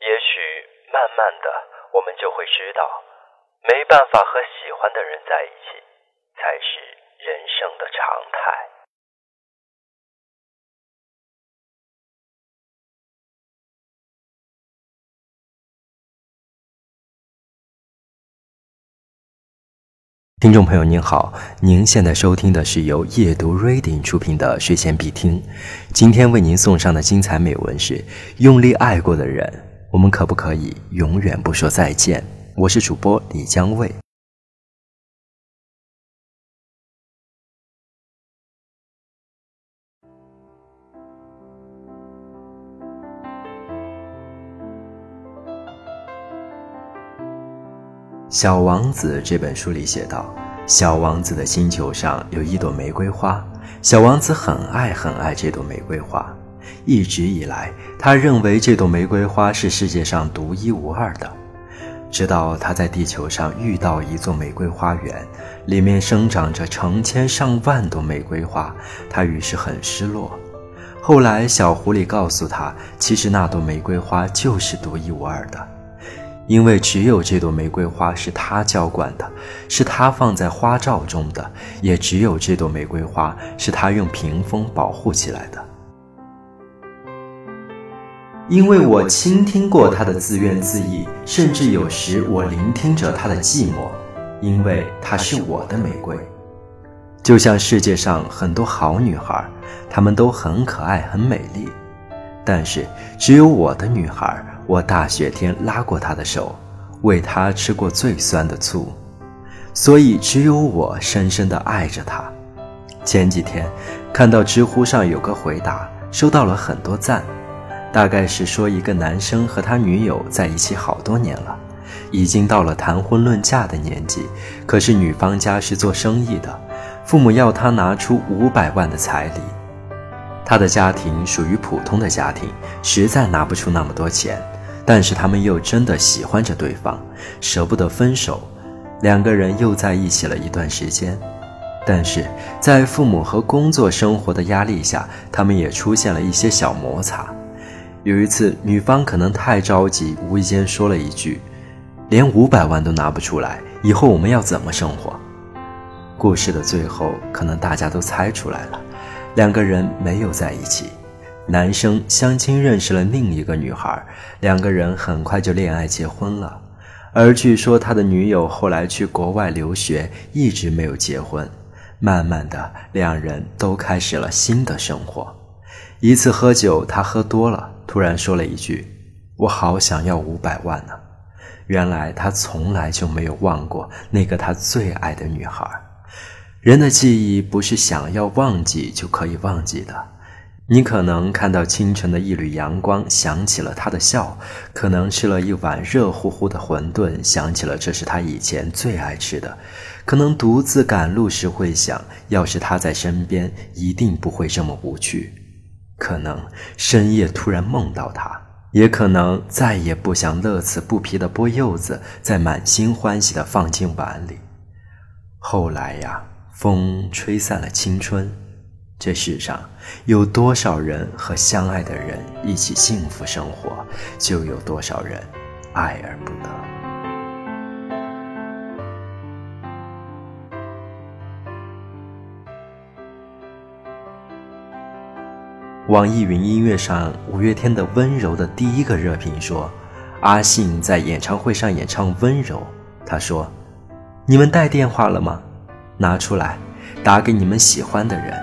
也许慢慢的，我们就会知道，没办法和喜欢的人在一起，才是人生的常态。听众朋友您好，您现在收听的是由夜读 Reading 出品的睡前必听。今天为您送上的精彩美文是：用力爱过的人，我们可不可以永远不说再见？我是主播李江卫。《小王子》这本书里写道：“小王子的星球上有一朵玫瑰花，小王子很爱很爱这朵玫瑰花。一直以来，他认为这朵玫瑰花是世界上独一无二的。直到他在地球上遇到一座玫瑰花园，里面生长着成千上万朵玫瑰花，他于是很失落。后来，小狐狸告诉他，其实那朵玫瑰花就是独一无二的。”因为只有这朵玫瑰花是他浇灌的，是他放在花罩中的，也只有这朵玫瑰花是他用屏风保护起来的。因为我倾听过他的自怨自艾，甚至有时我聆听着他的寂寞，因为她是我的玫瑰。就像世界上很多好女孩，她们都很可爱、很美丽，但是只有我的女孩。我大雪天拉过她的手，喂她吃过最酸的醋，所以只有我深深地爱着她。前几天看到知乎上有个回答，收到了很多赞，大概是说一个男生和他女友在一起好多年了，已经到了谈婚论嫁的年纪，可是女方家是做生意的，父母要他拿出五百万的彩礼，他的家庭属于普通的家庭，实在拿不出那么多钱。但是他们又真的喜欢着对方，舍不得分手，两个人又在一起了一段时间。但是在父母和工作生活的压力下，他们也出现了一些小摩擦。有一次，女方可能太着急，无意间说了一句：“连五百万都拿不出来，以后我们要怎么生活？”故事的最后，可能大家都猜出来了，两个人没有在一起。男生相亲认识了另一个女孩，两个人很快就恋爱结婚了。而据说他的女友后来去国外留学，一直没有结婚。慢慢的，两人都开始了新的生活。一次喝酒，他喝多了，突然说了一句：“我好想要五百万呢。”原来他从来就没有忘过那个他最爱的女孩。人的记忆不是想要忘记就可以忘记的。你可能看到清晨的一缕阳光，想起了他的笑；可能吃了一碗热乎乎的馄饨，想起了这是他以前最爱吃的；可能独自赶路时会想，要是他在身边，一定不会这么无趣；可能深夜突然梦到他，也可能再也不想乐此不疲地剥柚子，再满心欢喜地放进碗里。后来呀，风吹散了青春。这世上有多少人和相爱的人一起幸福生活，就有多少人爱而不得。网易云音乐上五月天的《温柔》的第一个热评说：“阿信在演唱会上演唱《温柔》，他说：‘你们带电话了吗？拿出来，打给你们喜欢的人。’”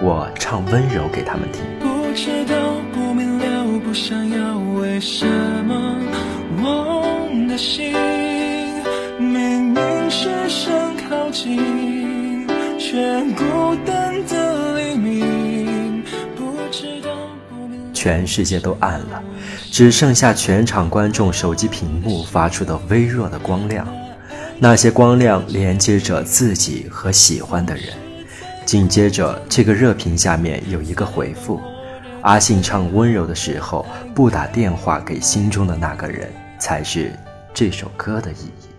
我唱温柔给他们听。不知道不明了不想要为什么我的心明明是想靠近却孤单的黎明全世界都暗了只剩下全场观众手机屏幕发出的微弱的光亮那些光亮连接着自己和喜欢的人紧接着，这个热评下面有一个回复：阿信唱温柔的时候，不打电话给心中的那个人，才是这首歌的意义。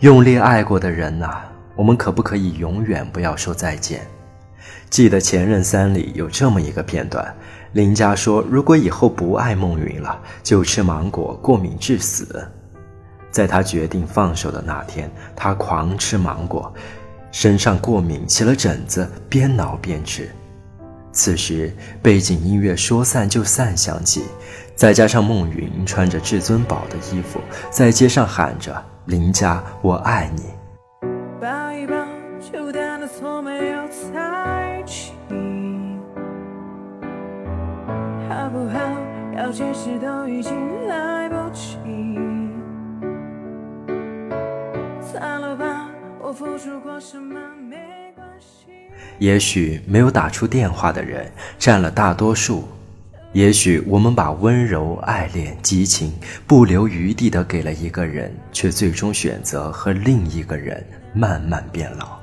用力爱过的人呐，我们可不可以永远不要说再见？记得《前任三》里有这么一个片段，林佳说：“如果以后不爱孟云了，就吃芒果过敏致死。”在他决定放手的那天，他狂吃芒果，身上过敏起了疹子，边挠边吃。此时背景音乐说散就散响起，再加上孟云穿着至尊宝的衣服，在街上喊着：“林佳，我爱你。”抱一抱，就当的错没有猜起，好不好要解释都已经来不及。算了吧，我付出过什么没关系。也许没有打出电话的人占了大多数，也许我们把温柔、爱恋、激情不留余地的给了一个人，却最终选择和另一个人慢慢变老。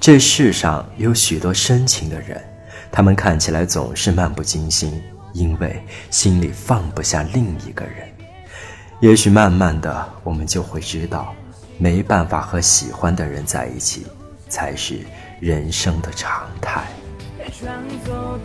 这世上有许多深情的人，他们看起来总是漫不经心。因为心里放不下另一个人，也许慢慢的，我们就会知道，没办法和喜欢的人在一起，才是人生的常态。装作